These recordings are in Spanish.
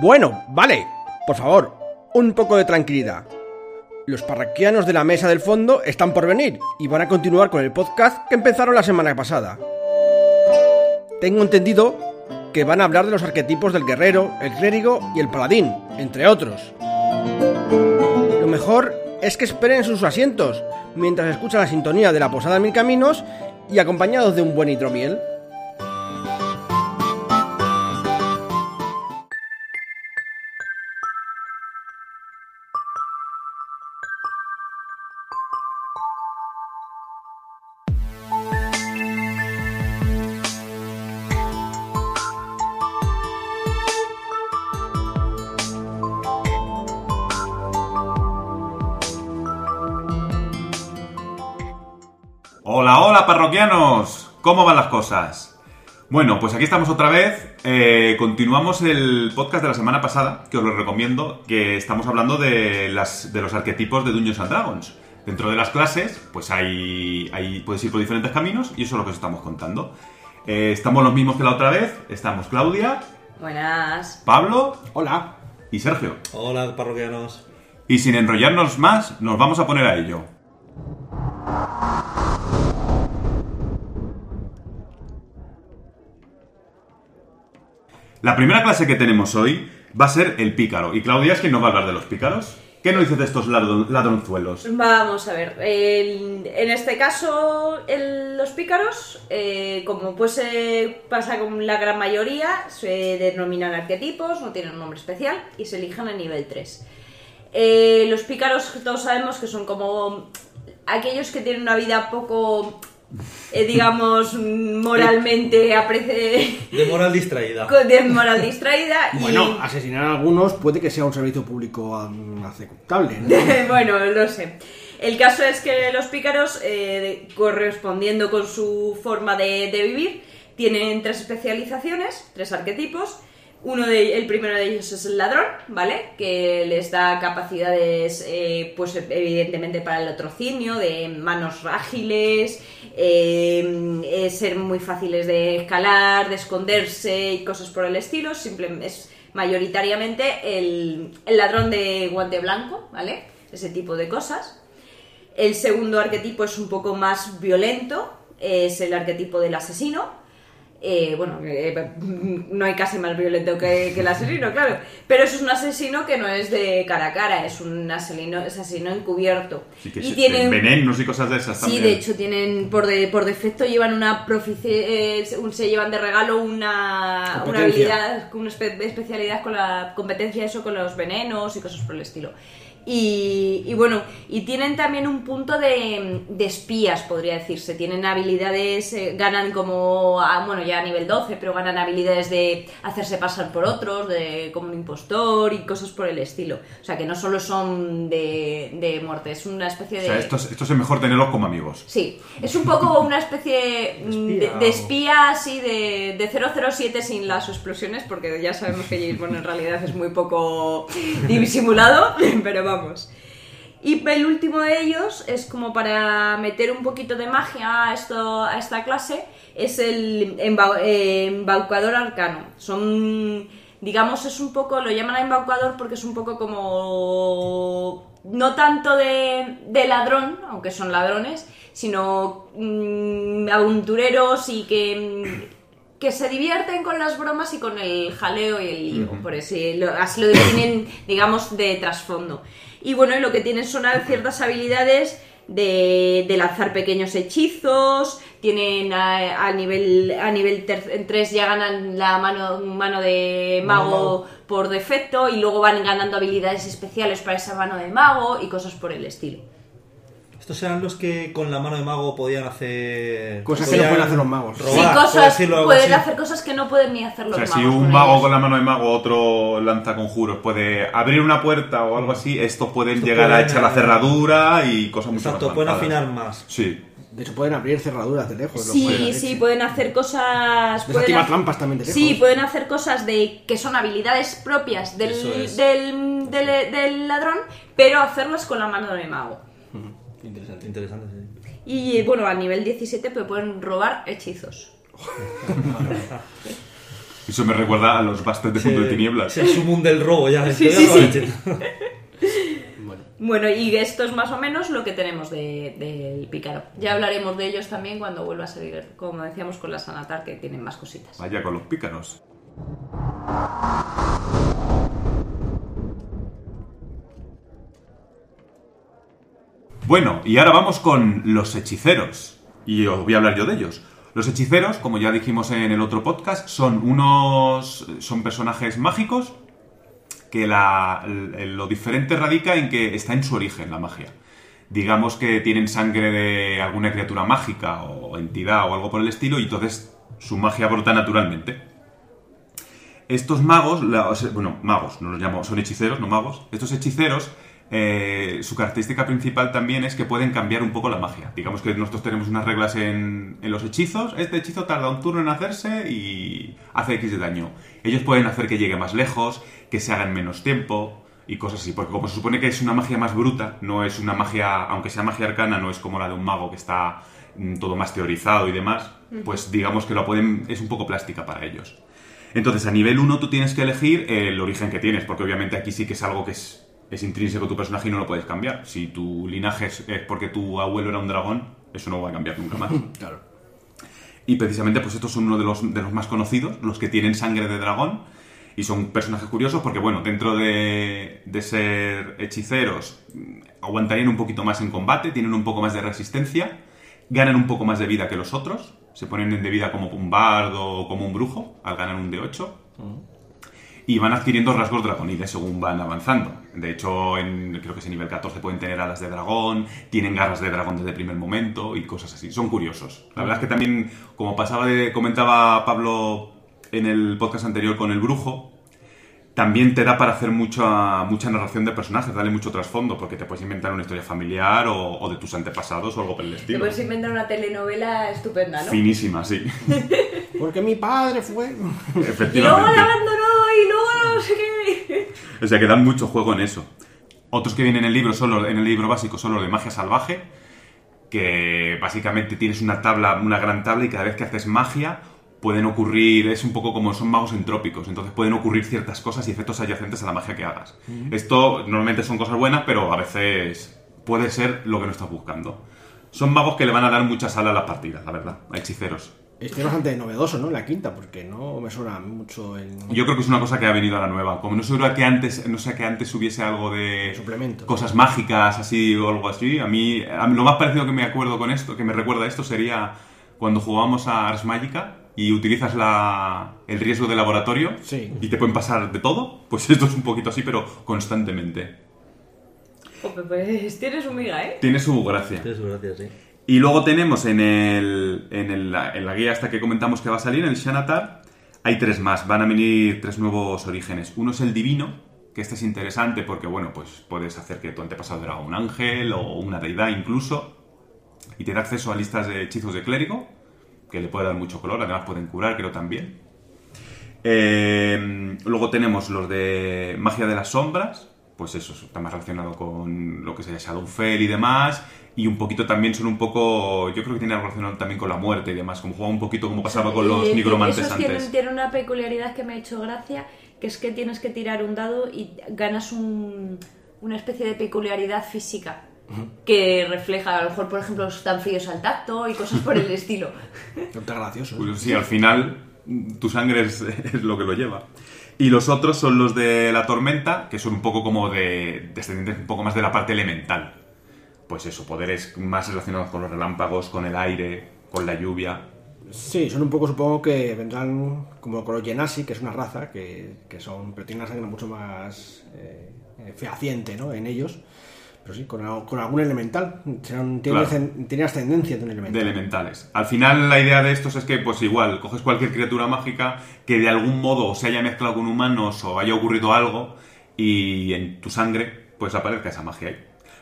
Bueno, vale. Por favor, un poco de tranquilidad. Los parroquianos de la mesa del fondo están por venir y van a continuar con el podcast que empezaron la semana pasada. Tengo entendido que van a hablar de los arquetipos del guerrero, el clérigo y el paladín, entre otros. Lo mejor es que esperen sus asientos mientras escuchan la sintonía de la Posada Mil Caminos y acompañados de un buen hidromiel. Parroquianos, ¿cómo van las cosas? Bueno, pues aquí estamos otra vez, eh, continuamos el podcast de la semana pasada, que os lo recomiendo, que estamos hablando de, las, de los arquetipos de Dungeons and Dragons. Dentro de las clases, pues hay, hay, puedes ir por diferentes caminos y eso es lo que os estamos contando. Eh, estamos los mismos que la otra vez, estamos Claudia, Buenas. Pablo Hola. y Sergio. Hola, parroquianos. Y sin enrollarnos más, nos vamos a poner a ello. La primera clase que tenemos hoy va a ser el pícaro. Y Claudia es quien nos va a hablar de los pícaros. ¿Qué nos dices de estos ladron- ladronzuelos? Vamos a ver. en este caso, los pícaros, eh, como pues pasa con la gran mayoría, se denominan arquetipos, no tienen un nombre especial y se eligen a nivel 3. Eh, los pícaros todos sabemos que son como aquellos que tienen una vida poco, eh, digamos, moralmente aprece- De moral distraída. de moral distraída y... Bueno, asesinar a algunos puede que sea un servicio público aceptable. ¿no? bueno, lo sé. El caso es que los pícaros, eh, correspondiendo con su forma de, de vivir, tienen tres especializaciones, tres arquetipos. Uno de, el primero de ellos es el ladrón, ¿vale? Que les da capacidades, eh, pues evidentemente para el latrocinio, de manos ágiles, eh, eh, ser muy fáciles de escalar, de esconderse y cosas por el estilo. Simplemente es mayoritariamente el, el ladrón de guante blanco, ¿vale? Ese tipo de cosas. El segundo arquetipo es un poco más violento, es el arquetipo del asesino. Eh, bueno, eh, no hay casi más violento que, que el asesino, claro. Pero eso es un asesino que no es de cara a cara, es un asesino, es asesino encubierto. Sí, que y se- tiene venenos y cosas de esas Sí, también. de hecho tienen por, de- por defecto llevan una profici- eh, un- se llevan de regalo una, una habilidad, una espe- especialidad con la competencia eso con los venenos y cosas por el estilo. Y, y bueno, y tienen también un punto de, de espías, podría decirse. Tienen habilidades, eh, ganan como, a- bueno, ya a nivel 12, pero ganan habilidades de hacerse pasar por otros, de como un impostor y cosas por el estilo. O sea, que no solo son de, de muerte, es una especie O de... sea, estos, estos es mejor tenerlos como amigos. Sí, es un poco una especie mm, de, o- espía así de, de 007 sin las explosiones, porque ya sabemos que James Bond en realidad es muy poco disimulado, pero vamos. Y el último de ellos es como para meter un poquito de magia a, esto, a esta clase, es el embau- eh, embaucador arcano. Son, digamos, es un poco, lo llaman embaucador porque es un poco como, no tanto de, de ladrón, aunque son ladrones, sino mm, aventureros y que... mm, que se divierten con las bromas y con el jaleo y el lío, por así lo, así lo definen, digamos, de trasfondo. Y bueno, y lo que tienen son ciertas habilidades de, de lanzar pequeños hechizos, tienen a, a nivel a nivel 3 ya ganan la mano, mano de mago mago. por defecto y luego van ganando habilidades especiales para esa mano de mago y cosas por el estilo. Estos eran los que con la mano de mago podían hacer. Cosas que no pueden hacer los magos. robar, sí, cosas, pueden hacer cosas que no pueden ni hacer O los sea, si magos un mago ellos. con la mano de mago, otro lanza conjuros, puede abrir una puerta o algo así, estos pueden Estos llegar a echar la eh, cerradura y cosas mucho Exacto, más pueden afinar más. Sí. De hecho, pueden abrir cerraduras de lejos. Sí, pueden sí, hacer. pueden hacer cosas. pueden Desactiva ha- trampas también de lejos. Sí, pueden hacer cosas de que son habilidades propias del, es. del, del- del ladrón, pero hacerlas con la mano de mago. Interesante. Interesante, sí. Y bueno, a nivel 17 pues pueden robar hechizos. Eso me recuerda a los bastes de punto de tinieblas. Es el sumum del robo ya. Sí, Te. Bueno, Bueno, y esto es más o menos lo que tenemos de- del pícaro. Ya hablaremos de ellos también cuando vuelva a salir, como decíamos, con la Sanatar, que tienen más cositas. Vaya con los pícaros. Bueno, y ahora vamos con los hechiceros. Y os voy a hablar yo de ellos. Los hechiceros, como ya dijimos en el otro podcast, son unos. son personajes mágicos que la- lo diferente radica en que está en su origen la magia. Digamos que tienen sangre de alguna criatura mágica o entidad o algo por el estilo y entonces su magia brota naturalmente. Estos magos, bueno, magos, no los llamo, son hechiceros, no magos. Estos hechiceros, eh, su característica principal también es que pueden cambiar un poco la magia. Digamos que nosotros tenemos unas reglas en, en los hechizos. Este hechizo tarda un turno en hacerse y hace X de daño. Ellos pueden hacer que llegue más lejos, que se haga en menos tiempo y cosas así. Porque como se supone que es una magia más bruta, no es una magia, aunque sea magia arcana, no es como la de un mago que está mm, todo más teorizado y demás, pues digamos que lo pueden, es un poco plástica para ellos. Entonces, a nivel 1 tú tienes que elegir el origen que tienes, porque obviamente aquí sí que es algo que es, es intrínseco tu personaje y no lo puedes cambiar. Si tu linaje es, es porque tu abuelo era un dragón, eso no va a cambiar nunca más. claro. Y precisamente, pues estos son uno de los, de los más conocidos, los que tienen sangre de dragón. Y son personajes curiosos porque, bueno, dentro de, de ser hechiceros, mm, aguantarían un poquito más en combate, tienen un poco más de resistencia, ganan un poco más de vida que los otros, se ponen de vida como un bardo o como un brujo al ganar un D8. Y van adquiriendo rasgos dragonides según van avanzando. De hecho, en, creo que es en nivel 14 pueden tener alas de dragón, tienen garras de dragón desde el primer momento y cosas así. Son curiosos. La verdad es que también, como pasaba de, comentaba Pablo en el podcast anterior con el brujo, también te da para hacer mucha, mucha narración de personajes, darle mucho trasfondo, porque te puedes inventar una historia familiar o, o de tus antepasados o algo por el Te estilo. puedes inventar una telenovela estupenda, ¿no? Finísima, sí. Porque mi padre fue. Y luego Efectivamente. la abandonó no sé qué. O sea que dan mucho juego en eso. Otros que vienen en el libro, son los- en el libro básico, son los de magia salvaje, que básicamente tienes una tabla, una gran tabla y cada vez que haces magia pueden ocurrir, es un poco como son magos entrópicos, entonces pueden ocurrir ciertas cosas y efectos adyacentes a la magia que hagas. Esto normalmente son cosas buenas, pero a veces puede ser lo que no estás buscando. Son magos que le van a dar mucha sala a las partidas, la verdad, a hechiceros. Esto es bastante novedoso, ¿no? En la quinta, porque no me suena mucho el. Yo creo que es una cosa que ha venido a la nueva. Como no seguro que antes, no sé que antes hubiese algo de Suplementos. cosas mágicas así o algo así. A mí, a mí lo más parecido que me acuerdo con esto, que me recuerda a esto sería cuando jugábamos a Ars Magica y utilizas la, el riesgo de laboratorio Sí. y te pueden pasar de todo. Pues esto es un poquito así, pero constantemente. Pues tienes un miga, ¿eh? Tiene su gracia. Tienes gracias, sí. Y luego tenemos en, el, en, el- en la guía hasta que comentamos que va a salir, en el Shanatar, hay tres más. Van a venir tres nuevos orígenes. Uno es el divino, que este es interesante porque, bueno, pues puedes hacer que tu antepasado era un ángel o una deidad incluso. Y te da acceso a listas de hechizos de clérigo, que le puede dar mucho color. Además pueden curar, creo también. Eh, luego tenemos los de magia de las sombras, pues eso está más relacionado con lo que sería Shadowfell y demás, y un poquito también son un poco, yo creo que tiene algo relacionado también con la muerte y demás, como juega un poquito como pasaba con los nigromantes esos antes. Tienen, tienen una peculiaridad que me ha hecho gracia, que es que tienes que tirar un dado y ganas un- una especie de peculiaridad física. Que refleja, a lo mejor, por ejemplo, están fríos al tacto y cosas por el estilo. Está gracioso. ¿eh? Pues sí, al final tu sangre es, es lo que lo lleva. Y los otros son los de la tormenta, que son un poco como de descendientes un poco más de la parte elemental. Pues eso, poderes más relacionados con los relámpagos, con el aire, con la lluvia. Sí, son un poco, supongo que vendrán como con los Genasi, que es una raza que, que son, pero tienen una sangre mucho más eh, eh, fehaciente, ¿no? En ellos. Pero sí, con, al- con algún elemental. Tienen, Claro. ascendencia de un de elemental. elementales. Al final la idea de estos es que pues igual coges cualquier criatura mágica que de algún modo se haya mezclado con humanos o haya ocurrido algo y en tu sangre pues aparezca esa magia ahí.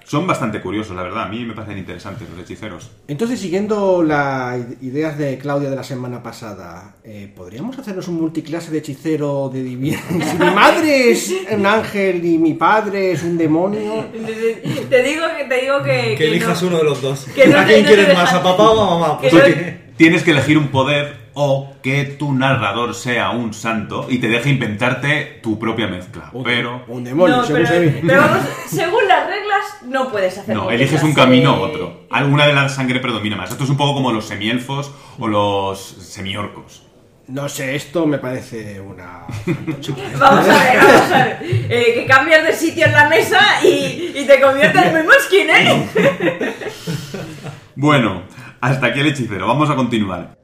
Son bastante curiosos, la verdad. A mí me parecen interesantes los hechiceros. Entonces, siguiendo las ideas de Claudia de la semana pasada, eh, ¿podríamos hacernos un multiclase de hechicero de divino? Si mi madre es un ángel y mi padre es un demonio. te digo que te digo que. Que elijas no. uno de los dos. que no ¿A quién no quieres más? ¿A papá o a mamá? que Pues. Tienes que elegir un poder o que tu narrador sea un santo y te deje inventarte tu propia mezcla. Pero Un demonio, no, según pero, se ve. pero vamos, según las reglas no puedes hacer no, eliges un camino u otro. Alguna de la sangre predomina más. Esto es un poco como los semielfos o los semiorcos. No sé, esto me parece una... Vamos a ver, vamos a ver. Eh, que cambias de sitio en la mesa y, y te conviertes en muy mosquín, ¿eh? Bueno, hasta aquí el hechicero. Vamos a continuar.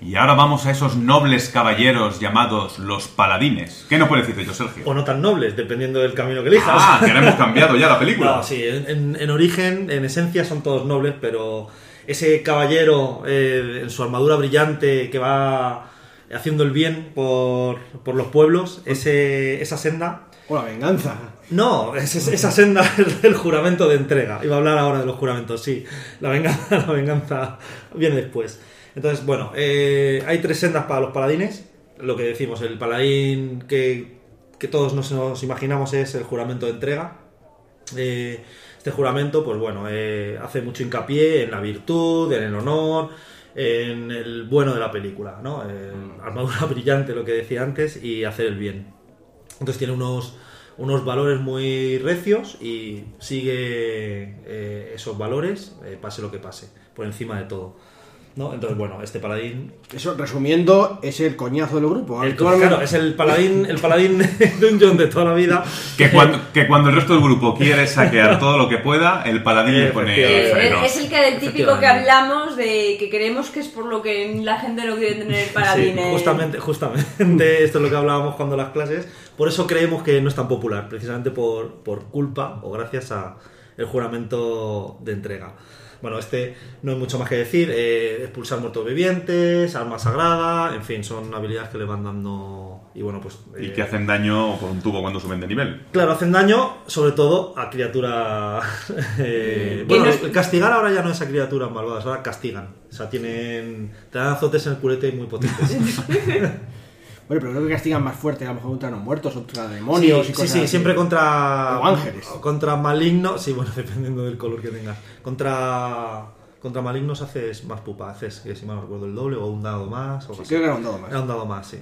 Y ahora vamos a esos nobles caballeros llamados los paladines. ¿Qué nos puede decir de ellos, Sergio? O no tan nobles, dependiendo del camino que elijas. Ah, que ahora hemos cambiado ya la película. No, sí, en, en- en origen, en esencia son todos nobles, pero ese caballero eh, en su armadura brillante que va haciendo el bien por, por los pueblos, ese, esa senda... O la venganza. No, es- es- esa senda es del juramento de entrega. Iba a hablar ahora de los juramentos, sí. La venganza, la venganza viene después. Entonces, bueno, eh, hay tres sendas para los paladines. Lo que decimos, el paladín que, que todos nos, nos imaginamos es el juramento de entrega. Eh, este juramento, pues bueno, eh, hace mucho hincapié en la virtud, en el honor, en el bueno de la película, ¿no? Eh, armadura brillante, lo que decía antes, y hacer el bien. Entonces tiene unos, unos valores muy recios y sigue eh, esos valores, eh, pase lo que pase, por encima de todo. ¿No? Entonces, bueno, este paladín. Eso, resumiendo, es el coñazo del grupo. el- claro, es el paladín, el paladín de un John de toda la vida. Que cuando, que cuando el resto del grupo quiere saquear todo lo que pueda, el paladín le pone. Eh, es el que del típico que hablamos de que creemos que es por lo que la gente no quiere tener el Sí, paladín. eh. justamente, justamente esto es lo que hablábamos cuando las clases. Por eso creemos que no es tan popular, precisamente por, por culpa o gracias a el juramento de entrega. Bueno, este no hay mucho más que decir. eh, expulsar muertos vivientes, arma sagrada, en fin, son habilidades que le van dando. Y bueno, pues. Y eh, que hacen daño por un tubo cuando suben de nivel. Claro, hacen daño, sobre todo a criaturas. eh, bueno, no castigar ahora ya no es a criaturas malvadas, ahora castigan. O sea, tienen. Te dan azotes en el culete muy potentes. Bueno, pero creo que castigan más fuerte, a lo mejor contra los muertos, contra demonios sí, y cosas sí, sí, así. siempre contra. O ángeles. Contra malignos. Sí, bueno, dependiendo del color que tengas. Contra. Contra malignos haces más pupa, haces, que si mal no recuerdo, el doble o un dado más. O así. Creo que era un dado más. Era un dado más, sí.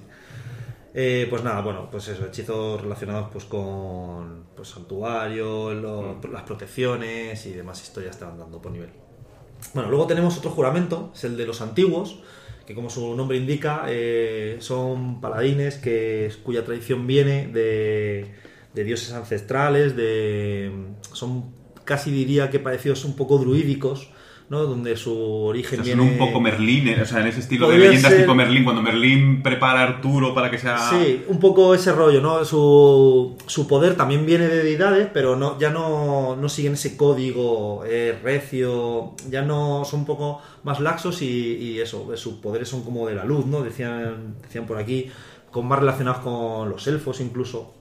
Eh, pues nada, bueno, pues eso, hechizos relacionados pues con pues santuario, lo- las protecciones y demás historias te van dando por nivel. Bueno, luego tenemos otro juramento, es el de los antiguos, que como su nombre indica, eh, son paladines que, cuya tradición viene de, de dioses ancestrales, de son casi diría que parecidos un poco druídicos, ¿no? Donde su O origen sea, son viene... un poco Merlín, eh, o sea, en ese estilo de Podría leyendas ser- tipo Merlín, cuando Merlín prepara a Arturo para que sea... Sí, un poco ese rollo, ¿no? Su, su poder también viene de deidades, pero no, ya no, no siguen ese código eh, recio, ya no son un poco más laxos y, y eso, sus poderes son como de la luz, ¿no? Decían, decían por aquí, con más relacionados con los elfos incluso.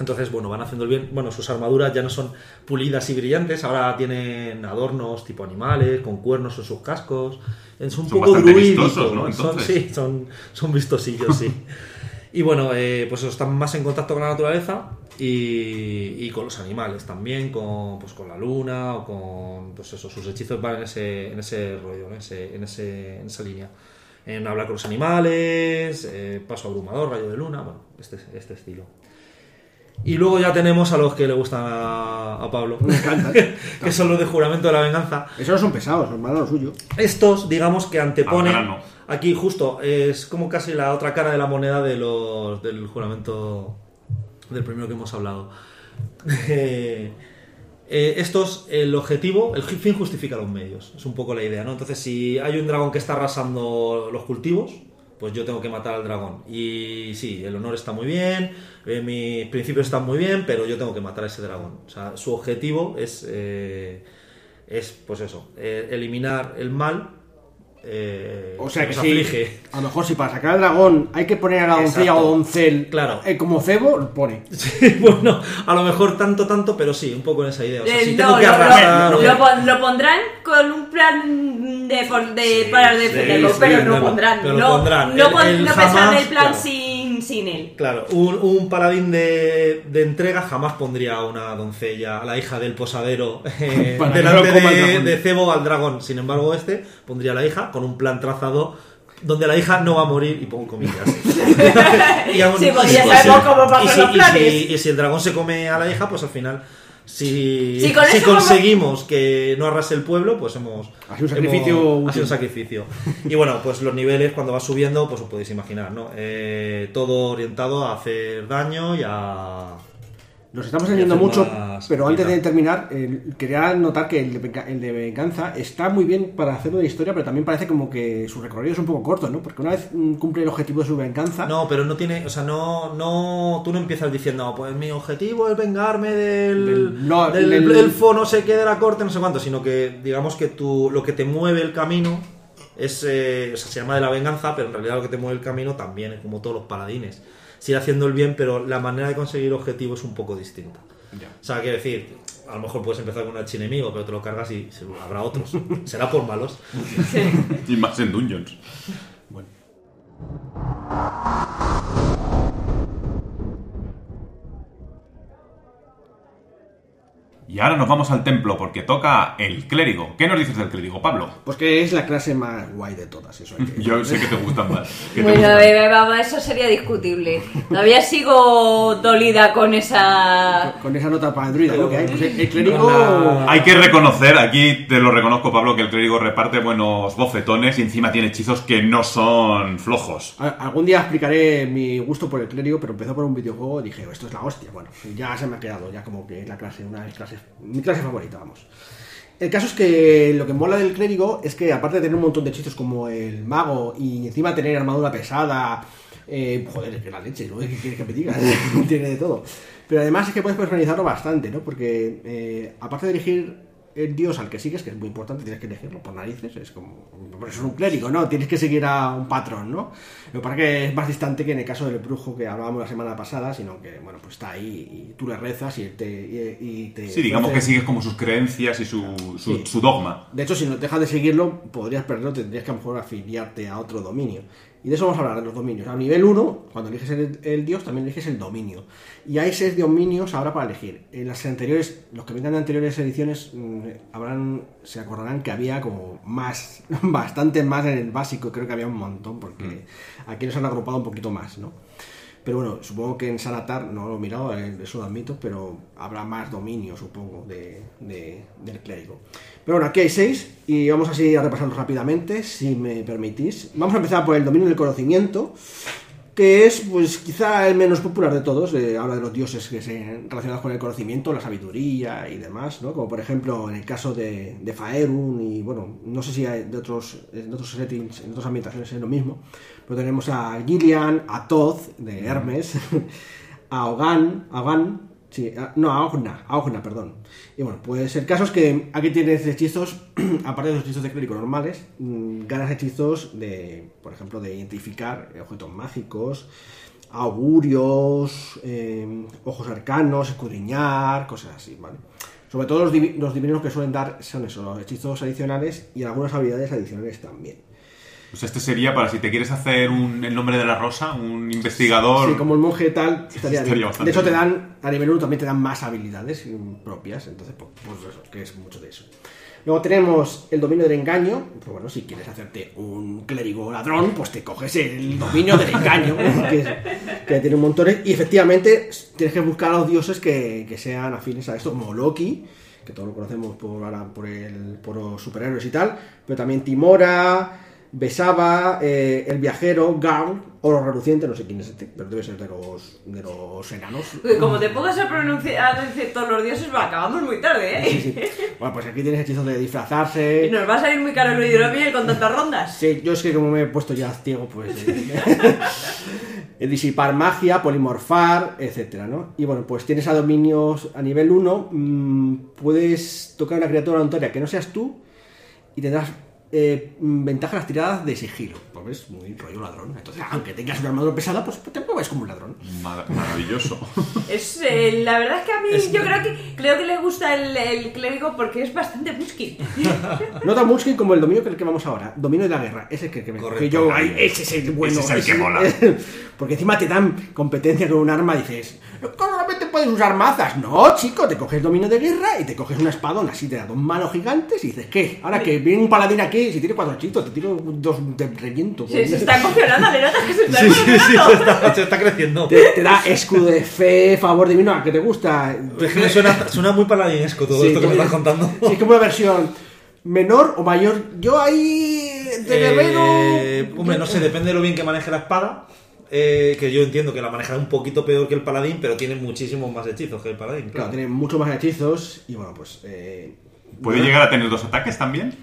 Entonces, bueno, van haciendo el bien. Bueno, sus armaduras ya no son pulidas y brillantes, ahora tienen adornos tipo animales, con cuernos en sus cascos. Es un Son poco vistosos, ¿no? Son- sí, son, son vistosillos, sí. Y bueno, eh, pues están más en contacto con la naturaleza y, y con los animales también, con, pues con la luna o con, pues eso, sus hechizos van en ese, en ese rollo, en, ese, en, ese, en esa línea. En hablar con los animales, eh, paso abrumador, rayo de luna, bueno, este, este estilo. Y luego ya tenemos a los que le gustan a, a Pablo, Me que son los de juramento de la venganza. Esos no son pesados, son malos lo suyo. Estos, digamos que anteponen. Aquí, justo, es como casi la otra cara de la moneda de los, del juramento del primero que hemos hablado. Eh, eh, estos, el objetivo, el fin justifica los medios. Es un poco la idea, ¿no? Entonces, si hay un dragón que está arrasando los cultivos, pues yo tengo que matar al dragón. Y sí, el honor está muy bien, eh, mis principios están muy bien, pero yo tengo que matar a ese dragón. O sea, su objetivo es, eh, es pues eso, eh, eliminar el mal. Eh, O sea que nos sí. aflige. A lo mejor si para sacar al dragón hay que poner a la doncella o doncel Claro. eh, como cebo, lo pone. Sí, bueno, a lo mejor tanto, tanto, pero sí, un poco en esa idea. O sea, Eh, si no, tengo que lo- arrasar. lo, o- lo pon- lo pondrán con un plan de, de Sí, para sí, defenderlo, sí, pero no pero- pondrán. pero no, pondrán. no, El- pon- el no pensarán jamás, el plan claro. paladín sin él. Claro, un, un paladín de, de entrega jamás pondría a una doncella, a la hija del posadero, eh, delante de, de cebo al dragón. Sin embargo, este pondría a la hija con un plan trazado donde la hija no va a morir, y pongo comillas. y aún- Sí, y- ya pues sabemos cómo pasan y si, los y planes. si- y si el dragón se come a la hija, pues al final, si, si como- conseguimos que no arrase el pueblo, pues hemos... Ha sido un sacrificio hemos- ha sido un sacrificio. Y bueno, pues los niveles cuando vas subiendo, pues os podéis imaginar, ¿no? Eh, todo orientado a hacer daño y a... Nos estamos entendiendo hacer mucho, pero antes de terminar, eh, quería notar que el de, el de Venganza está muy bien para hacerlo de historia, pero también parece como que su recorrido es un poco corto, ¿no? Porque una vez mm, cumple el objetivo de su venganza, No, pero no tiene, o sea, no, no, tú no empiezas diciendo, pues mi objetivo es vengarme del, Del- no, del, del- elfo, no sé qué, de la corte, no sé cuánto, sino que digamos que tú, lo que te mueve el camino es, eh, o sea, se llama de la venganza, pero en realidad lo que te mueve el camino también es como todos los paladines. Sigue haciendo el bien, pero la manera de conseguir el objetivo es un poco distinta. O sea, quiero decir, a lo mejor puedes empezar con un archienemigo, pero te lo cargas y habrá otros. Será por malos. Y más en Dungeons. Bueno. Y ahora nos vamos al templo porque toca el clérigo. ¿Qué nos dices del clérigo, Pablo? pues que es la clase más guay de todas, eso hay que- Yo sé que te gustan más. que te Bueno, gustan. eh, vamos, eso sería discutible. Todavía sigo dolida con esa... Con esa nota para el druida, ¿no? Que hay, pues el, clérigo... la- Hay que reconocer, aquí te lo reconozco, Pablo, que el clérigo reparte buenos bofetones y encima tiene hechizos que no son flojos. A- Algún día explicaré mi gusto por el clérigo, pero empezó por un videojuego y dije, esto es la hostia. Bueno, ya se me ha quedado, ya como que es la clase, una de mis clases, mi clase favorita, vamos. El caso es que lo que mola del clérigo es que aparte de tener un montón de hechizos como el mago y encima tener armadura pesada, eh, joder, es que la leche, ¿no? ¿Qué quieres que me diga? Tiene de todo. Pero además es que puedes personalizarlo bastante, ¿no? Porque eh, aparte de elegir el dios al que sigues, que es muy importante, tienes que elegirlo por narices, es como, por eso es un clérigo, ¿no? Tienes que seguir a un patrón, ¿no? Lo que pasa es que es más distante que en el caso del brujo que hablábamos la semana pasada, sino que, bueno, pues está ahí y tú le rezas y te... y- y te Sí, digamos que ofrece- sigues como sus creencias y su, su, Sí. su dogma. de hecho, si no dejas de seguirlo, podrías perderlo, tendrías que a lo mejor afiliarte a otro dominio. Y de eso vamos a hablar, de los dominios. A nivel 1, cuando eliges el, el dios, también eliges el dominio. Y hay seis dominios ahora para elegir. En las anteriores, los que vengan de anteriores ediciones, mm, habrán, se acordarán que había como más, bastante más en el básico, creo que había un montón, porque aquí nos han agrupado un poquito más, ¿no? Pero bueno, supongo que en Sanatar, no lo he mirado, eh, eso lo admito, pero habrá más dominio, supongo, de, de- del clérigo. Pero bueno, aquí hay seis y vamos así a repasarlos rápidamente, si me permitís. Vamos a empezar por el dominio del conocimiento, que es pues quizá el menos popular de todos. eh, habla de los dioses que se relacionados con el conocimiento, la sabiduría y demás, ¿no? Como por ejemplo en el caso de, de Faerun y bueno, no sé si hay de otros, de otros settings, en otras ambientaciones es lo mismo, pero tenemos a Gillian, a Toth de Hermes, a Ogan, a Ogan, sí, a- no, a Ogna, a Ogna, perdón. Y bueno, pues el caso es que aquí tienes hechizos, aparte de los hechizos de clérigo normales, mm, ganas hechizos de, por ejemplo, de identificar objetos mágicos, augurios, eh, ojos arcanos, escudriñar, cosas así, ¿vale? Sobre todo los, divi- los divinos que suelen dar son eso, los hechizos adicionales y algunas habilidades adicionales también. Pues este sería para si te quieres hacer un, el nombre de la rosa, un investigador. Sí, como el monje tal, estaría, Estaría bien. De hecho, te dan, a nivel 1 también te dan más habilidades propias, entonces, pues, pues eso, que es mucho de eso. Luego tenemos el dominio del engaño. Pues bueno, si quieres hacerte un clérigo ladrón, pues te coges el dominio del engaño, que, es- que tiene un montón. Y efectivamente, tienes que buscar a los dioses que, que sean afines a esto, como Loki, que todos lo conocemos por, ahora por, el, por los superhéroes y tal, pero también Timora, Besaba, eh, el viajero, Garl, Oro Reluciente, no sé quién es este, pero debe ser de los, de los enanos. Uy, Como te pongas a pronunciar todos los dioses, va, acabamos muy tarde, ¿eh? Sí, sí. Bueno, pues aquí tienes hechizos de Y disfrazarse. nos va a salir muy caro el hidromiel con tantas rondas. Sí, yo es que como me he puesto ya ciego, pues... eh, eh, disipar magia, polimorfar, etcétera, ¿no? Y bueno, pues tienes a dominios a nivel 1, mm, puedes tocar una criatura aleatoria que no seas tú y tendrás eh, mm, ventaja las tiradas de sigilo. Pues ves, muy rollo ladrón. Entonces, aunque tengas una armadura pesada, pues te mueves como un ladrón. Mar- maravilloso. Es, eh, la verdad es que a mí Es- yo creo que creo que le gusta el, el clérigo porque es bastante musky. No tan musky como el dominio que el que vamos ahora. Dominio de la guerra. Ese es el que, que me Correcto. que yo. ay, ese es el bueno. Ese es el que mola. Porque encima te dan competencia con un arma y dices. "No, Solamente puedes usar mazas. No, chico, te coges dominio de guerra y te coges una espadón así de dos manos gigantes y dices, ¿qué? Ahora que viene un paladín aquí, si tiene cuatro chitos, te tiro dos de reviento. Se, se está emocionando, le notas que se está Sí, sí, sí, emocionando. se está, se está creciendo. Te, te da escudo de fe, favor divino, ¿a que te gusta? Es que suena, suena muy paladinesco todo Sí, esto que me estás contando. Sí, es como una versión menor o mayor. Yo ahí de guerrero. Eh, hombre, no sé, depende de lo bien que maneje la espada. Eh, que yo entiendo que la manejará un poquito peor que el paladín, pero tiene muchísimos más hechizos que el paladín. Claro, Claro. tiene mucho más hechizos y bueno, pues. eh, ¿Puede llegar a tener dos ataques también?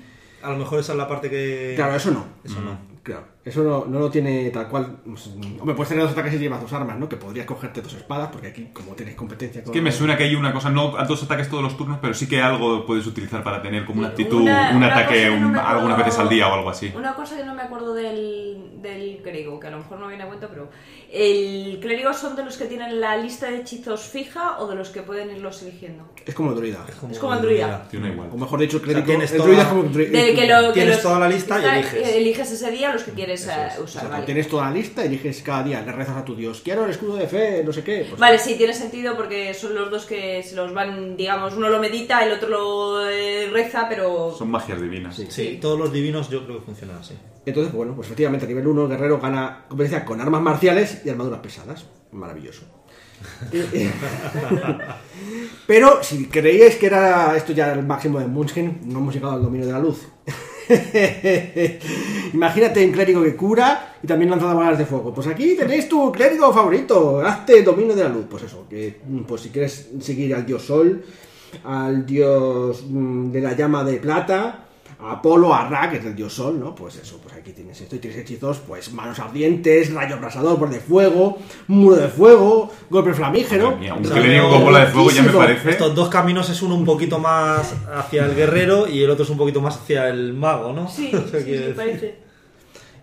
A lo mejor esa es la parte que. Claro, eso no. Eso no. Claro, eso no, no lo tiene tal cual. pues, Hombre, puedes tener dos ataques y llevas dos armas, ¿no? Que podrías cogerte dos espadas, porque aquí, como tienes competencia Es con. que me suena que hay una cosa, no a dos ataques todos los turnos, pero sí que algo puedes utilizar para tener como una actitud, Una- un una ataque no un- me acuerdo- algunas veces al día o algo así. Una cosa que no me acuerdo del, del clérigo, que a lo mejor no viene a cuenta, pero ¿el clérigo son de los que tienen la lista de hechizos fija o de los que pueden irlos eligiendo? Es como el druida. Es como el druida. Tiene igual. O mejor dicho, el clérigo. tienes el toda- druida es como el druida. Que lo, que Tienes los- toda la lista y eliges. Eliges ese día los que quieres eh, O usar, sea, vale. Tienes toda la lista, eliges cada día, le rezas a tu dios. Quiero el escudo de fe, no sé qué. pues- Vale, sí, tiene sentido porque son los dos que se los van, digamos, uno lo medita, el otro lo eh, reza, pero... Son magias divinas. Sí. Sí, todos los divinos yo creo que funcionan así. Entonces, bueno, pues efectivamente a nivel 1 el guerrero gana competencia con armas marciales y armaduras pesadas. Maravilloso. Pero si creíais que era esto ya el máximo de Munchkin, no hemos llegado al dominio de la luz. Imagínate un clérigo que cura y también lanza balas de fuego. Pues aquí tenéis tu clérigo favorito, hazte dominio de la luz. Pues eso, que pues si quieres seguir al dios sol, al dios mm, de la llama de plata, Apolo, a Ra, que es el dios sol, ¿no? Pues eso, pues aquí tienes esto y tienes hechizos, pues manos ardientes, rayo abrasador, por de fuego, muro de fuego, golpe flamígero. Mía, un con bola de fuego ya me parece. Estos dos caminos es uno un poquito más hacia el guerrero y el otro es un poquito más hacia el mago, ¿no? Sí, O sea, sí, sí, parece.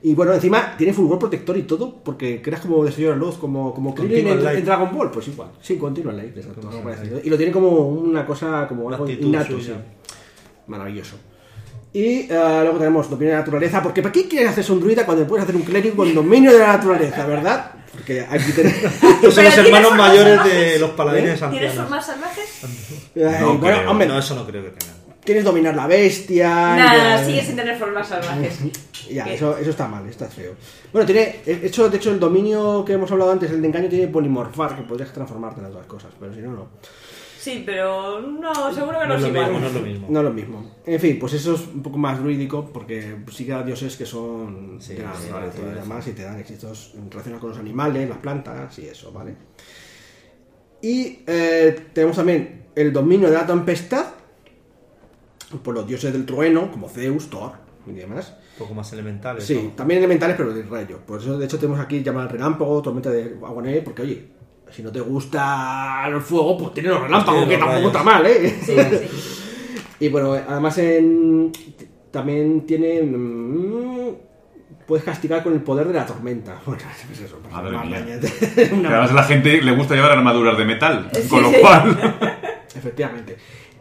Y bueno, encima tiene fulgor protector y todo, porque creas como de luz, como, como Krillin en, en Dragon Ball, pues igual. Sí, Continual Light, exacto, parecido. Y lo tiene como una cosa, como Una algo innato, sí. Maravilloso. Y eh, luego tenemos dominio de la naturaleza, porque ¿para qué quieres hacer un druida cuando puedes hacer un clérigo con dominio de la naturaleza, verdad? Porque aquí tenemos... Estos son los ¿tienes hermanos mayores salvajes? de los paladines ¿Eh? ¿Tienes formas salvajes? No bueno, creo. hombre, No, eso no creo que tengan. tienes dominar la bestia... Nada, sigue sin tener formas salvajes. Ya, ¿Qué? eso, eso está mal, está feo. Bueno, tiene. De hecho, de hecho, el dominio que hemos hablado antes, el de engaño, tiene polimorfar, que podrías transformarte en las dos cosas, pero si no, no. Sí, pero no, seguro que no, No es lo igual. mismo, no es lo mismo. No es lo mismo. En fin, pues eso es un poco más druídico, porque sí que hay dioses que son Sí, de la sí, y naturaleza. demás, y te dan éxitos relacionados con los animales, las plantas y eso, ¿vale? Y eh, tenemos también el dominio de la tempestad, por los dioses del trueno, como Zeus, Thor y demás. Un poco más elementales. Sí, ¿no? también elementales, pero de rayo. Por eso, de hecho, tenemos aquí llamar relámpago, tormenta de agua nieve, porque oye, si no te gusta el fuego, pues tienes los relámpagos, que tiene tampoco está mal, ¿eh? Sí, sí. y bueno, además en, también tiene... mm, puedes castigar con el poder de la tormenta. Bueno, es eso. pues, Madre mía. Que Una- además a la gente le gusta llevar armaduras de metal, Sí, con lo sí. cual... Efectivamente.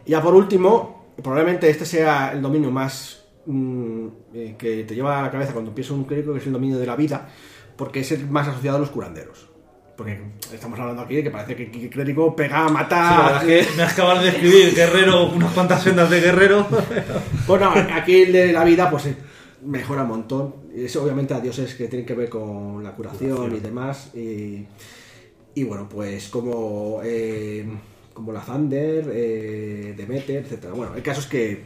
Y ya por último, probablemente este sea el dominio más mm, eh, que te lleva a la cabeza cuando piensas en un clérigo, que es el dominio de la vida, porque es el más asociado a los curanderos. Porque estamos hablando aquí de que parece que el clérigo pega, Sí, la mata... verdad es que me acabas de escribir guerrero, unas cuantas sendas de guerrero. Bueno, aquí el de la vida, pues mejora un montón. Es obviamente a dioses que tienen que ver con la curación y demás. Y, y bueno, pues como, eh, como la Thunder, eh, Demeter, etcétera. Bueno, el caso es que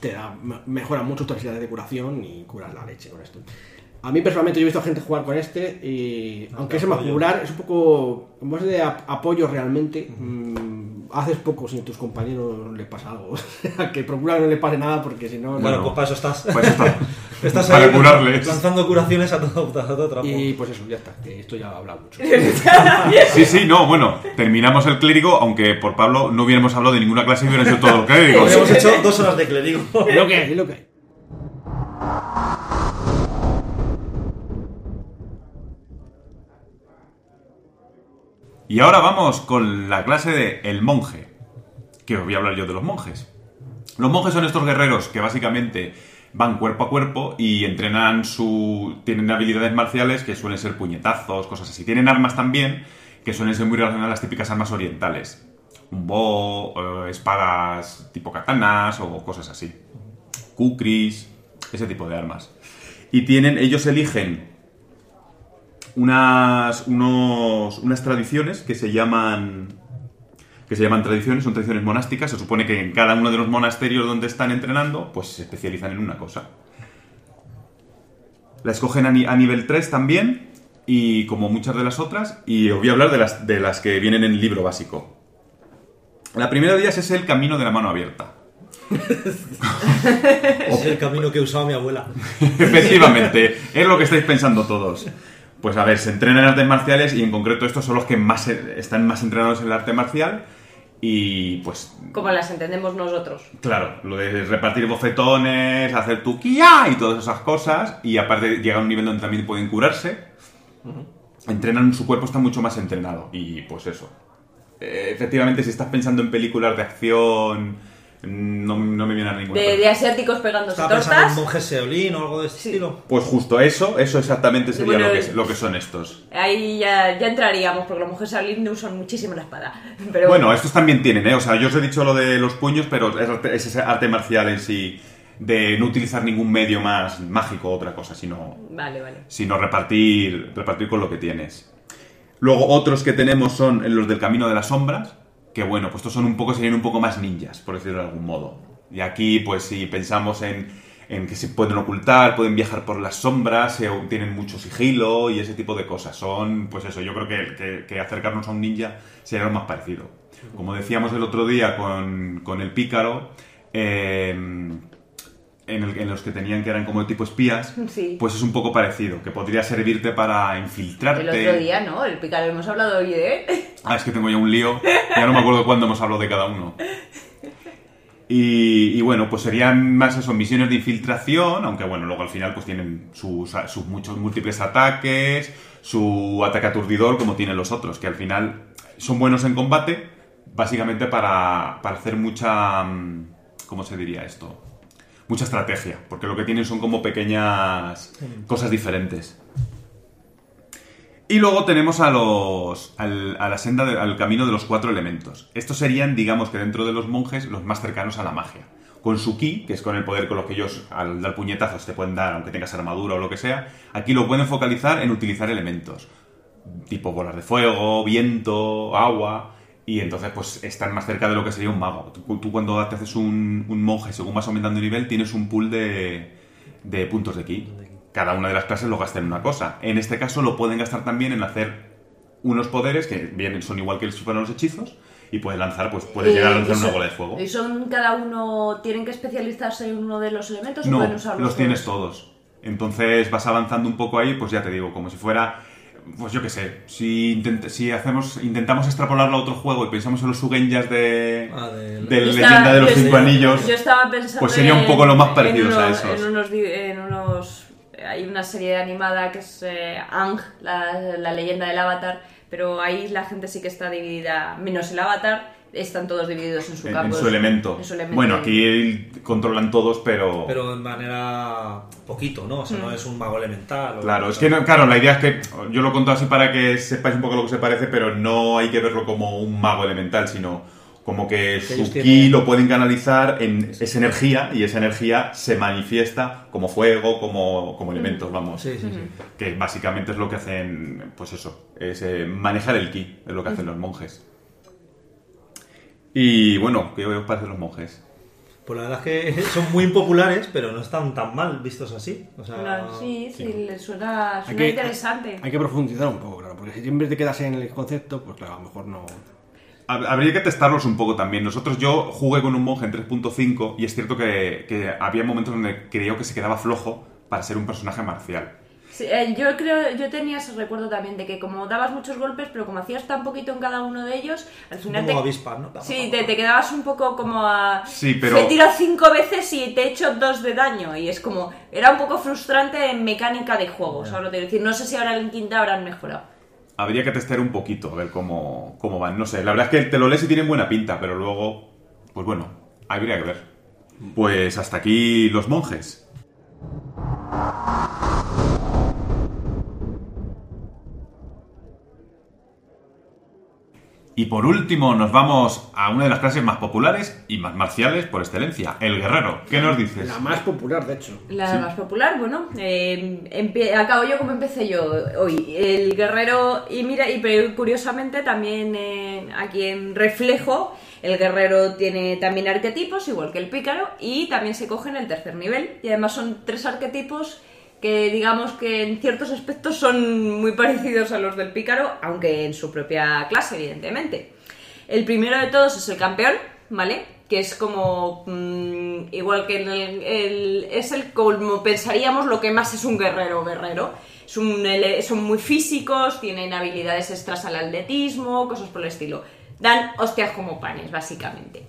te da, me- mejora mucho tus habilidades de curación y curas la leche con esto. A mí personalmente yo he visto gente jugar con este y aunque te se me apoyo. curar es un poco como es de ap- apoyo realmente mm, haces poco si a tus compañeros les pasa algo que procura que no le pase nada porque si no Bueno, Bueno, pues para eso estás. Pues está. Estás para ahí curarles. lanzando curaciones a todo, a todo trapo. y pues eso ya está que esto ya ha hablado mucho Sí, sí, no, bueno, terminamos el clérigo, aunque por Pablo no hubiéramos hablado de ninguna clase y hubieran sido todo el clérigo. Habríamos hecho dos horas de clérigo. Es lo que hay, es lo que hay. Y ahora vamos con la clase de El Monje, que os voy a hablar yo de los monjes. Los monjes son estos guerreros que básicamente van cuerpo a cuerpo y entrenan su... tienen habilidades marciales que suelen ser puñetazos, cosas así. Tienen armas también que suelen ser muy relacionadas a las típicas armas orientales. Un bo, eh, espadas tipo katanas o cosas así. Kukris, ese tipo de armas. Y tienen, ellos eligen unas, unos- unas tradiciones que se llaman que se llaman tradiciones, son tradiciones monásticas. Se supone que en cada uno de los monasterios donde están entrenando, pues se especializan en una cosa. La escogen a, ni- a nivel 3 también, y como muchas de las otras, y os voy a hablar de las, de las que vienen en el libro básico. La primera de ellas es el camino de la mano abierta. Es el camino que usaba mi abuela. Efectivamente, es lo que estáis pensando todos. Pues a ver, se entrenan en artes marciales y en concreto estos son los que más están más entrenados en el arte marcial y pues Como las entendemos nosotros. claro, lo de repartir bofetones, hacer tu kia y todas esas cosas y aparte llega a un nivel donde también pueden curarse. Entrenan, su cuerpo está mucho más entrenado y pues eso. Eh, efectivamente, si estás pensando en películas de acción, no, no me viene a ninguna. De, de asiáticos pegándose Estaba pensando en tortas. monjes Seolín o algo de ese Sí. estilo. Pues justo eso, eso exactamente sería Bueno, lo, que, lo que son estos. Ahí ya, ya entraríamos, porque las mujeres Shaolin usan muchísimo la espada. Pero Bueno, estos también tienen, ¿eh? O sea, yo os he dicho lo de los puños, pero es, arte- es ese arte marcial en sí, de no utilizar ningún medio más mágico o otra cosa, sino, Vale, vale. sino repartir, repartir con lo que tienes. Luego otros que tenemos son los del Camino de las Sombras, que bueno, pues estos son un poco, serían un poco más ninjas, por decirlo de algún modo. Y aquí, pues si pensamos en, en que se pueden ocultar, pueden viajar por las sombras, tienen mucho sigilo y ese tipo de cosas. Son, pues eso, yo creo que, que- que acercarnos a un ninja sería lo más parecido. Como decíamos el otro día con, con el pícaro, eh, en, el- en los que tenían que eran como tipo espías, Sí. pues es un poco parecido, que podría servirte para infiltrarte. El otro día, ¿no? El pícaro hemos hablado hoy de... Ah, es que tengo ya un lío. Ya no me acuerdo cuándo hemos hablado de cada uno. Y, y bueno, pues serían más eso, misiones de infiltración, aunque bueno, luego al final pues tienen sus, sus muchos múltiples ataques, su ataque aturdidor como tienen los otros, que al final son buenos en combate, básicamente para, para hacer mucha... mm, ¿Cómo se diría esto? Mucha estrategia, porque lo que tienen son como pequeñas cosas diferentes. Y luego tenemos a los, al, a la senda, de- al camino de los cuatro elementos. Estos serían, digamos que dentro de los monjes, los más cercanos a la magia. Con su ki, que es con el poder con lo que ellos al dar puñetazos te pueden dar, aunque tengas armadura o lo que sea, aquí lo pueden focalizar en utilizar elementos. Tipo bolas de fuego, viento, agua. Y entonces, pues están más cerca de lo que sería un mago. Tú, tú cuando te haces un, un monje, según vas aumentando de nivel, tienes un pool de, de puntos de ki. Cada una de las clases lo gasta en una cosa. En este caso lo pueden gastar también en hacer unos poderes que vienen, son igual que si fueran los hechizos. Y puedes lanzar, pues puedes llegar a Eh, lanzar una bola de fuego. ¿Y son cada uno, tienen que especializarse en uno de los elementos o No, pueden usarlos los tienes todos. Entonces vas avanzando un poco ahí, pues ya te digo, como si fuera, pues yo qué sé, si, intent- si hacemos, intentamos extrapolarlo a otro juego y pensamos en los Sugenyas de, Ah, del- de Yo Leyenda estaba- de los Cinco Anillos, Yo estaba pensando. Pues sería un poco lo más en parecidos a esos. En unos, di- en unos- Hay una serie animada que es eh, Ang, la, la leyenda del Avatar, pero ahí la gente sí que está dividida, menos el Avatar, están todos divididos en su en, campo. en su elemento. en su elemento. Bueno, aquí controlan todos, pero... Pero de manera poquito, ¿no? O sea, no es un mago elemental. o- Claro, es que no- claro, la idea es que yo lo conto así para que sepáis un poco lo que se parece, pero no hay que verlo como un mago elemental, sino como que su ki tienen- lo pueden canalizar en esa energía y esa energía se manifiesta como fuego, como, como elementos, vamos. Sí, sí, sí. Que básicamente es lo que hacen, pues eso, es eh, manejar el ki, es lo que hacen los monjes. Y bueno, ¿qué os parecen los monjes? Pues la verdad es que son muy impopulares, pero no están tan mal vistos así. O sea, No, sí, sí, le suena, Hay suena que, interesante. hay que profundizar un poco, claro, porque si siempre te quedas en el concepto, pues claro, a lo mejor no... Hab- Habría que testarlos un poco también.Nosotros, yo jugué con un monje en 3.5 y es cierto que, que había momentos donde creo que se quedaba flojo para ser un personaje marcial. Sí, eh, yo creo, yo tenía ese recuerdo también de que como dabas muchos golpes, pero como hacías tan poquito en cada uno de ellos, al final como te, sí, te, te quedabas un poco como a... Sí, pero- Te he tirado cinco veces y te he hecho dos de daño. Y es como... Era un poco frustrante en mecánica de juego, ¿sabes lo que quiero decir? No sé si ahora en quinta habrán mejorado. habría que testear un poquito, a ver cómo, cómo van. No sé, la verdad es que te lo lees y tienen buena pinta, pero luego, pues bueno, habría que ver. Pues hasta aquí los monjes. Y por último nos vamos a una de las clases más populares y más marciales por excelencia, el guerrero. ¿Qué nos dices? La más popular, de hecho. La más popular, bueno, eh, acabo yo como empecé yo hoy. El guerrero, y mira, y pero curiosamente también eh, aquí en reflejo, el guerrero tiene también arquetipos, igual que el pícaro, y también se coge en el tercer nivel. Y además son tres arquetipos que digamos que en ciertos aspectos son muy parecidos a los del pícaro, aunque en su propia clase, evidentemente. El primero de todos es el campeón, ¿vale? Que es como. mm, igual que el, Es el como pensaríamos lo que más es un guerrero guerrero. Ele- son muy físicos, tienen habilidades extras al atletismo, cosas por el estilo. Dan hostias como panes, básicamente.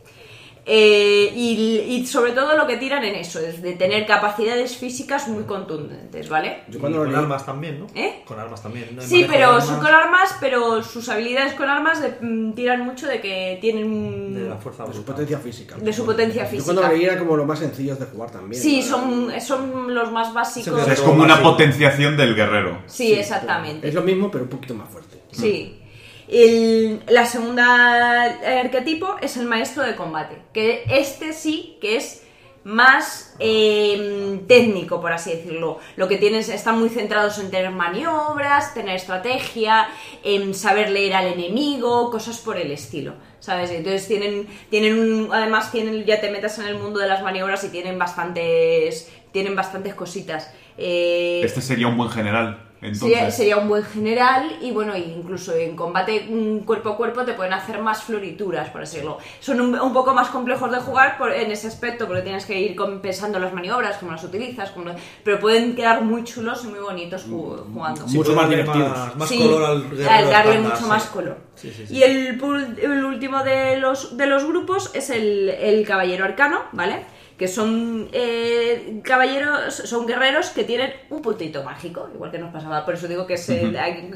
Eh, y, y sobre todo lo que tiran en eso, es de tener capacidades físicas muy contundentes, ¿vale? Yo cuando lo con leí- armas también, ¿no? ¿Eh? Con armas también. ¿no? Sí, pero son armas, con armas, pero sus habilidades con armas de- mm, tiran mucho de que tienen... De la fuerza De su potencia física. De su potencia Yo física. cuando lo leí era como lo más sencillos de jugar también. Sí, ¿no? son, son los más básicos. O sea, es como una potenciación del guerrero. Sí, exactamente. Es lo mismo, pero un poquito más fuerte. Sí. El- la segunda arquetipo es el maestro de combate, que este sí que es más eh, técnico, por así decirlo. Lo que tienes, están muy centrados en tener maniobras, tener estrategia, en saber leer al enemigo, cosas por el estilo, ¿sabes? Entonces tienen, tienen un- además tienen, ya te metas en el mundo de las maniobras y tienen bastantes, tienen bastantes cositas. Eh, Este sería un buen general. Entonces, Sería, sería un buen general y bueno, incluso en combate mm, cuerpo a cuerpo te pueden hacer más florituras, por decirlo. Son un, un poco más complejos de jugar por- en ese aspecto porque tienes que ir com- pensando las maniobras, cómo las utilizas, cómo lo- pero pueden quedar muy chulos y muy bonitos ju- jugando. Sí, Mucho más divertidos. Más, más Sí, color al darle mucho sí. más color. Sí, sí, sí. Y el, el último de los, de los grupos es el, el caballero arcano, ¿vale? Que son eh, caballeros, son guerreros que tienen un puntito mágico, igual que nos pasaba, por eso digo que es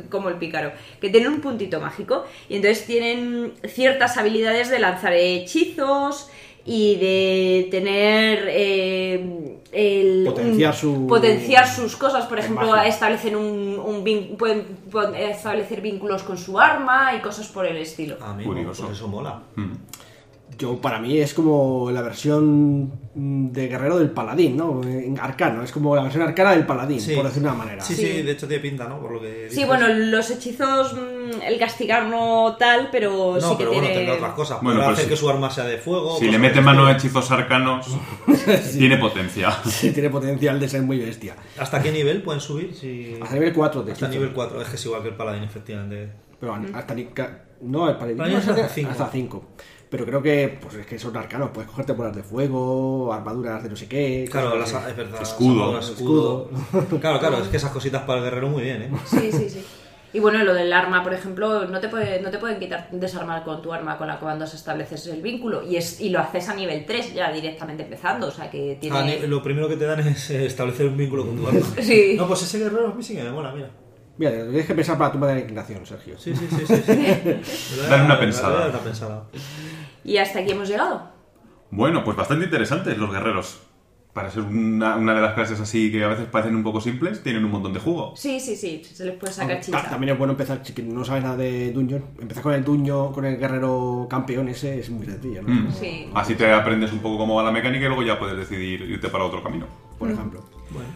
como el pícaro, que tienen un puntito mágico y entonces tienen ciertas habilidades de lanzar hechizos y de tener eh, el, Potenciar su- potenciar sus cosas, por ejemplo, magia. establecen un, un vin- pueden, pueden establecer vínculos con su arma y cosas por el estilo. Ah, Curioso. pues eso mola. Mm. Yo, para mí, es como la versión mm, de guerrero del paladín, ¿no? En arcano. Es como la versión arcana del paladín, Sí. por decir de una manera. Sí, Sí. sí, de hecho tiene pinta, ¿no? Por lo que Sí, dices. bueno, los hechizos, mm, el castigar no tal, pero No, sí que pero tiene... bueno, tendrá otras cosas. Bueno, Podrá pues hacer sí. que su arma sea de fuego. Si le mete mano a estilo. hechizos arcanos, tiene potencia. Sí, tiene potencial de ser muy bestia. ¿Hasta qué nivel pueden subir? Si... Hasta nivel 4 de Hasta hechizo. nivel 4, es que es igual que el paladín, efectivamente. Pero hasta ni- No, el paladín Paladín no, es hasta hasta cinco. hasta 5. Pero creo que, pues es que son arcanos. Puedes cogerte bolas de fuego, armaduras de no sé qué. Claro, las, es verdad. Escudo. escudo. Claro, claro, es que esas cositas para el guerrero muy bien, ¿eh? Sí, sí, sí. Y bueno, lo del arma, por ejemplo, no te, puede, no te pueden quitar desarmar con tu arma con la que cuando estableces el vínculo. Y, es, y lo haces a nivel 3, ya directamente empezando. O sea que tiene. Ah, lo primero que te dan es eh, establecer un vínculo con tu arma. Sí. No, pues ese guerrero a mí sí que me mola, mira. Mira, tienes que pensar para la tumba de la inclinación, Sergio. Sí, sí, sí, sí. sí. Dale una pensada. dar una pensada. Y hasta aquí hemos llegado. Bueno, pues bastante interesantes los guerreros. Para ser una, una de las clases así que a veces parecen un poco simples, tienen un montón de jugo. Sí, sí, sí. Se les puede sacar chicha. También es bueno empezar, si no sabes nada de Dungeon, empezar con el Dungeon, con el guerrero campeón ese, es muy sencillo, ¿no? Mm. Sí. Así te aprendes un poco cómo va la mecánica y luego ya puedes decidir irte para otro camino. Por ejemplo. Bueno,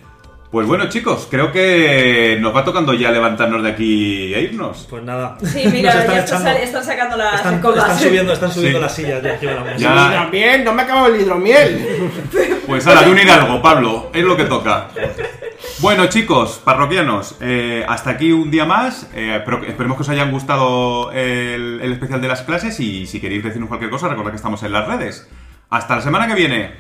Pues bueno, chicos, creo que nos va tocando ya levantarnos de aquí e irnos. pues nada. Sí, mira, están ya están, echando- sal- están sacando las Están, están subiendo, están subiendo Sí. las sillas de aquí a la mesa. Ya. También, no me acabo el hidromiel. Pues ahora, de un hidalgo, Pablo, es lo que toca. Bueno, chicos, parroquianos, eh, hasta aquí un día más. Eh, esperemos que os hayan gustado el, el especial de las clases y si queréis decirnos cualquier cosa, recordad que estamos en las redes. Hasta la semana que viene.